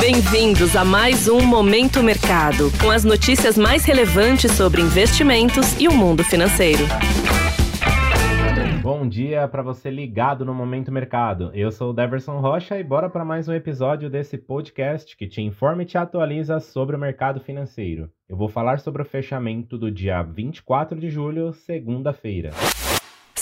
Bem-vindos a mais um Momento Mercado, com as notícias mais relevantes sobre investimentos e o mundo financeiro. Bom dia para você ligado no Momento Mercado. Eu sou o Deverson Rocha e bora para mais um episódio desse podcast que te informa e te atualiza sobre o mercado financeiro. Eu vou falar sobre o fechamento do dia 24 de julho, segunda-feira.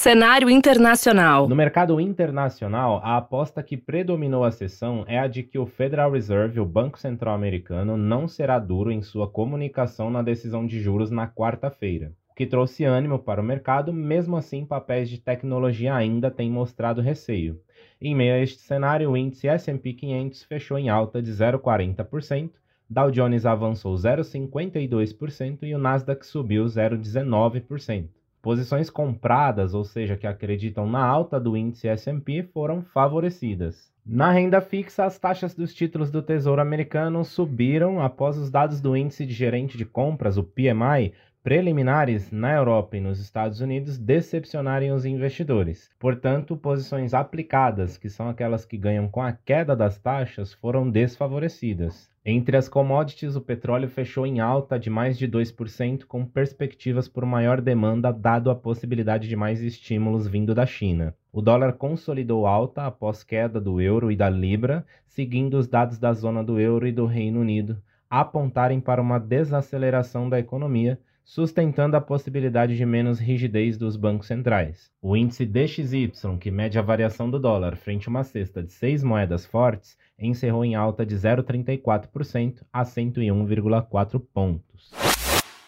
Cenário internacional. No mercado internacional, a aposta que predominou a sessão é a de que o Federal Reserve, o Banco Central Americano, não será duro em sua comunicação na decisão de juros na quarta-feira que trouxe ânimo para o mercado, mesmo assim, papéis de tecnologia ainda têm mostrado receio. Em meio a este cenário, o índice S&P 500 fechou em alta de 0,40%, Dow Jones avançou 0,52% e o Nasdaq subiu 0,19%. Posições compradas, ou seja, que acreditam na alta do índice S&P, foram favorecidas. Na renda fixa, as taxas dos títulos do Tesouro Americano subiram após os dados do índice de gerente de compras, o PMI, preliminares na Europa e nos Estados Unidos decepcionarem os investidores. Portanto, posições aplicadas, que são aquelas que ganham com a queda das taxas, foram desfavorecidas. Entre as commodities, o petróleo fechou em alta de mais de 2%, com perspectivas por maior demanda, dado a possibilidade de mais estímulos vindo da China. O dólar consolidou alta após queda do euro e da libra, seguindo os dados da zona do euro e do Reino Unido apontarem para uma desaceleração da economia, sustentando a possibilidade de menos rigidez dos bancos centrais. O índice DXY, que mede a variação do dólar frente a uma cesta de seis moedas fortes, encerrou em alta de 0,34% a 101,4 pontos.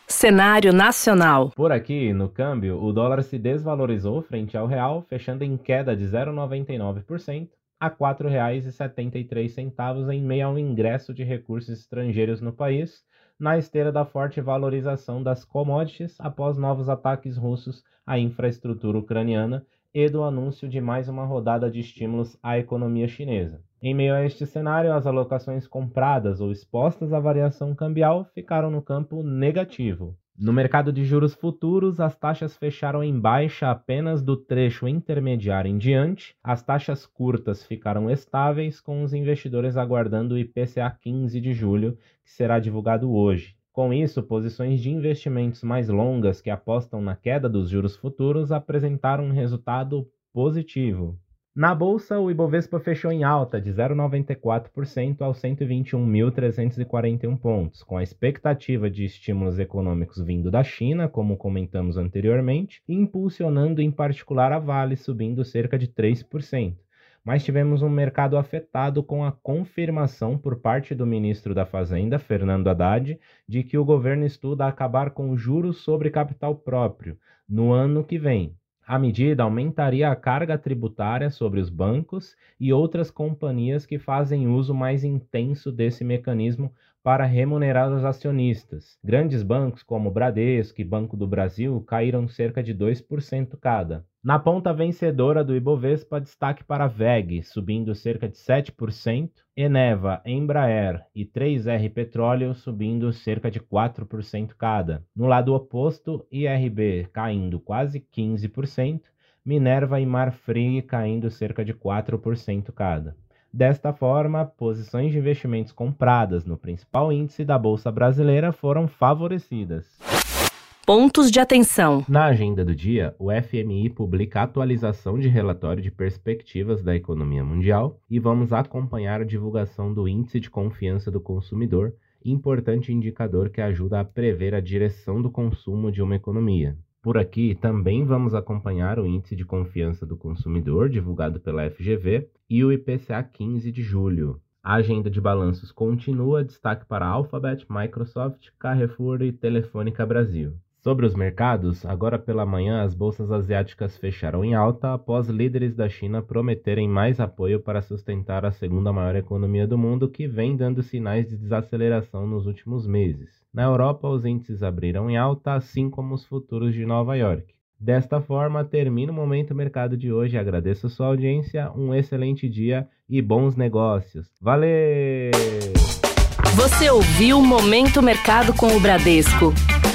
Cenário nacional. Por aqui, no câmbio, o dólar se desvalorizou frente ao real, fechando em queda de 0,99% a R$ 4,73 em meio ao ingresso de recursos estrangeiros no país, na esteira da forte valorização das commodities após novos ataques russos à infraestrutura ucraniana e do anúncio de mais uma rodada de estímulos à economia chinesa. Em meio a este cenário, as alocações compradas ou expostas à variação cambial ficaram no campo negativo. No mercado de juros futuros, as taxas fecharam em baixa apenas do trecho intermediário em diante. As taxas curtas ficaram estáveis, com os investidores aguardando o IPCA 15 de julho, que será divulgado hoje. Com isso, posições de investimentos mais longas que apostam na queda dos juros futuros apresentaram um resultado positivo. Na bolsa, o Ibovespa fechou em alta de 0,94% aos 121.341 pontos, com a expectativa de estímulos econômicos vindo da China, como comentamos anteriormente, impulsionando em particular a Vale, subindo cerca de 3% mas tivemos um mercado afetado com a confirmação por parte do ministro da Fazenda, Fernando Haddad, de que o governo estuda acabar com juros sobre capital próprio no ano que vem. A medida aumentaria a carga tributária sobre os bancos e outras companhias que fazem uso mais intenso desse mecanismo para remunerar os acionistas. Grandes bancos como Bradesco e Banco do Brasil caíram cerca de 2% cada. Na ponta vencedora do Ibovespa, destaque para VEG, subindo cerca de 7%, Eneva, Embraer e 3R Petróleo subindo cerca de 4% cada. No lado oposto, IRB caindo quase 15%, Minerva e Marfrig caindo cerca de 4% cada. Desta forma, posições de investimentos compradas no principal índice da Bolsa Brasileira foram favorecidas. Pontos de atenção. Na agenda do dia, o FMI publica a atualização de relatório de perspectivas da economia mundial e vamos acompanhar a divulgação do Índice de Confiança do Consumidor, importante indicador que ajuda a prever a direção do consumo de uma economia. Por aqui também vamos acompanhar o Índice de Confiança do Consumidor, divulgado pela FGV, e o IPCA 15 de julho. A agenda de balanços continua, destaque para Alphabet, Microsoft, Carrefour e Telefônica Brasil. Sobre os mercados, agora pela manhã as bolsas asiáticas fecharam em alta após líderes da China prometerem mais apoio para sustentar a segunda maior economia do mundo, que vem dando sinais de desaceleração nos últimos meses. Na Europa, os índices abriram em alta, assim como os futuros de Nova York. Desta forma, termina o Momento Mercado de hoje. Agradeço sua audiência, um excelente dia e bons negócios. Valeu! Você ouviu Momento Mercado com o Bradesco.